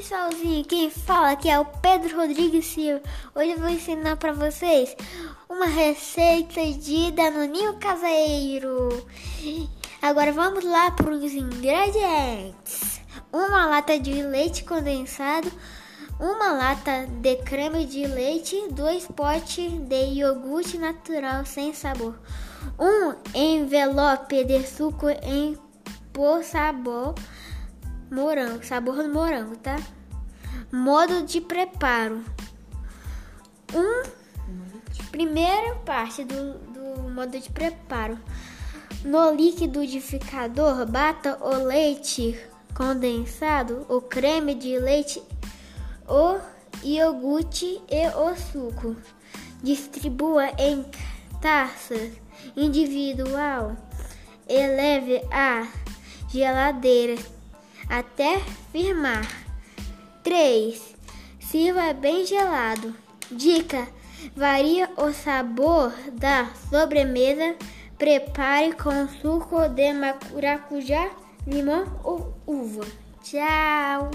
pessoalzinho, quem fala aqui é o Pedro Rodrigues Silva. Hoje eu vou ensinar para vocês uma receita de danoninho caseiro. Agora vamos lá para os ingredientes: uma lata de leite condensado, uma lata de creme de leite, dois potes de iogurte natural sem sabor, um envelope de suco em por sabor morango, sabor do morango, tá? Modo de preparo. Um primeira parte do, do modo de preparo. No liquidificador, bata o leite condensado, o creme de leite, o iogurte e o suco. Distribua em taças individual. Eleve a geladeira até firmar. 3. Sirva bem gelado. Dica: varia o sabor da sobremesa. Prepare com suco de maracujá, limão ou uva. Tchau!